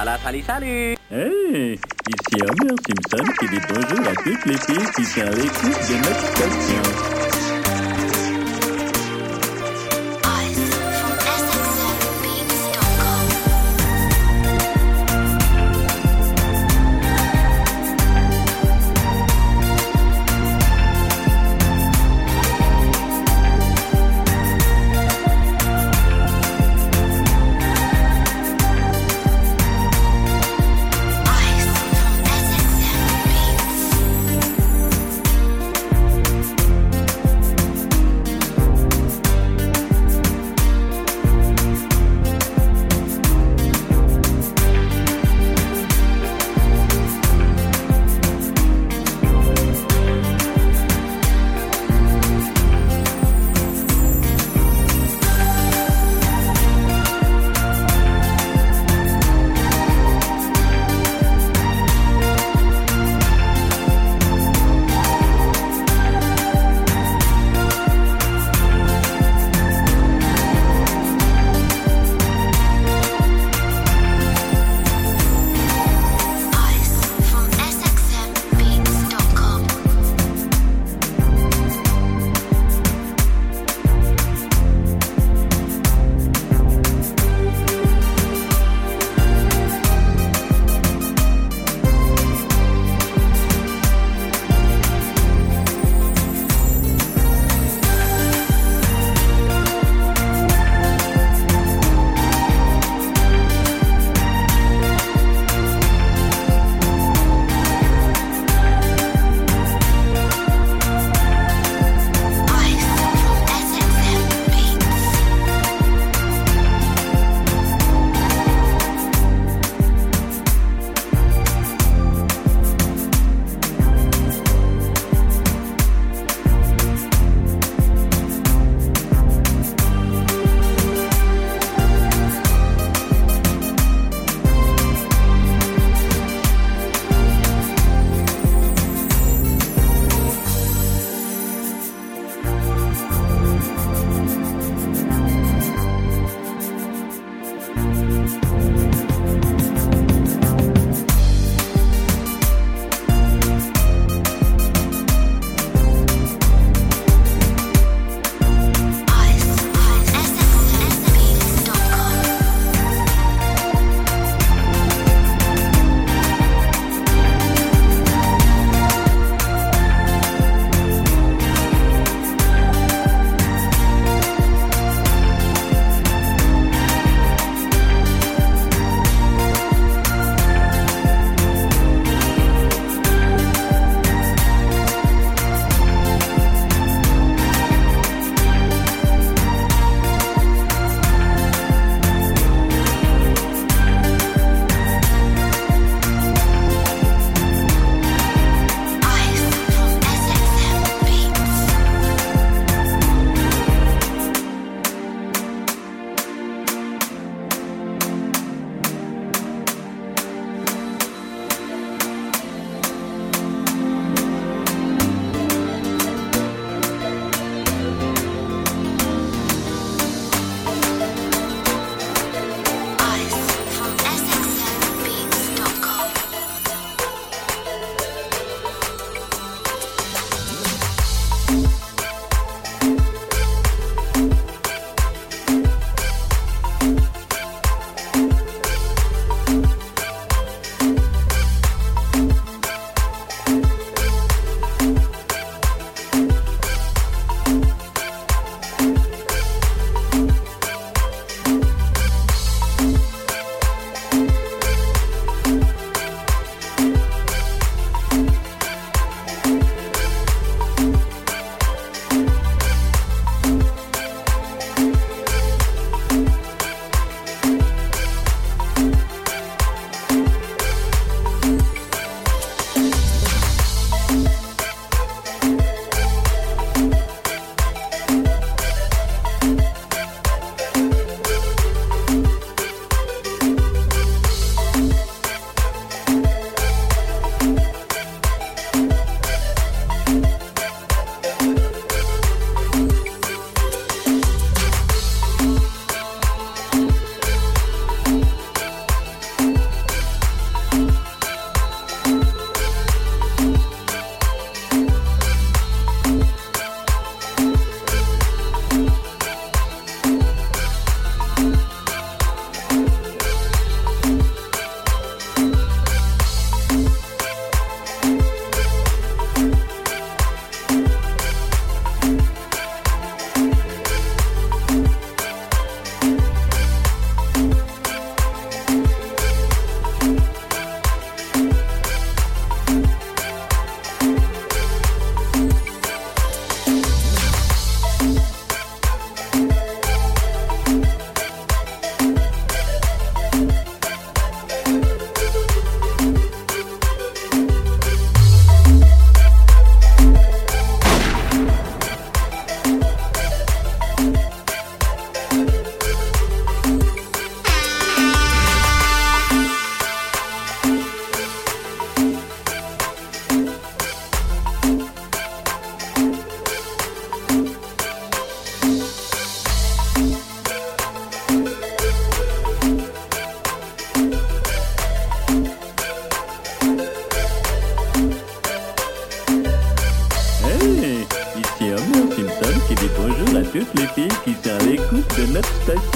Salut, salut, salut! Hey, ici Homer Simpson qui dit bonjour à toutes les filles qui sont à l'écoute de notre station. kita ikut Donut Station.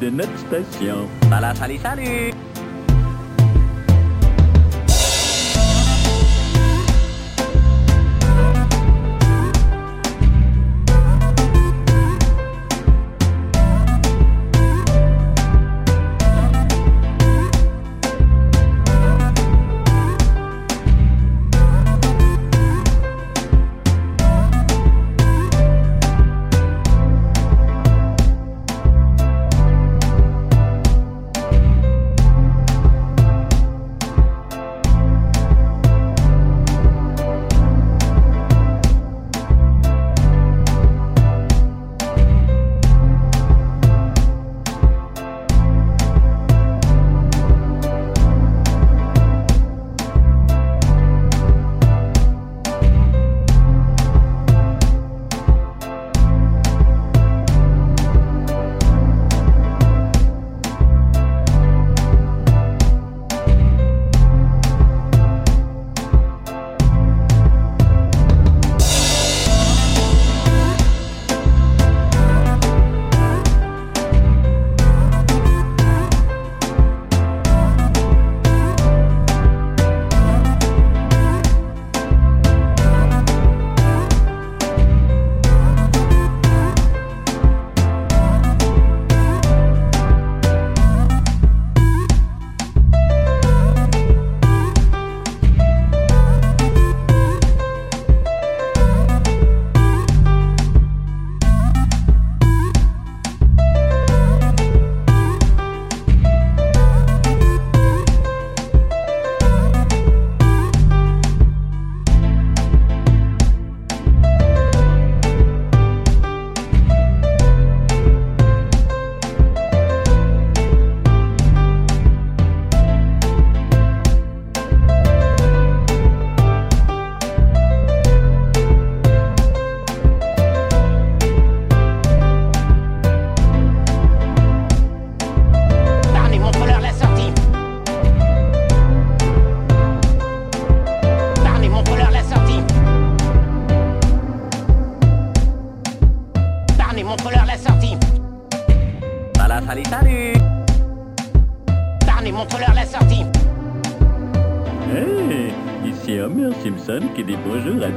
de notre station. Voilà, salut, salut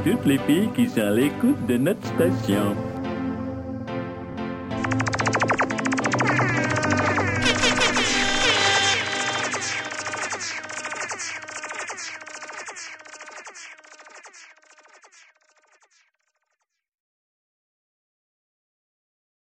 Toutes les pays qui sont à l'écoute de notre station.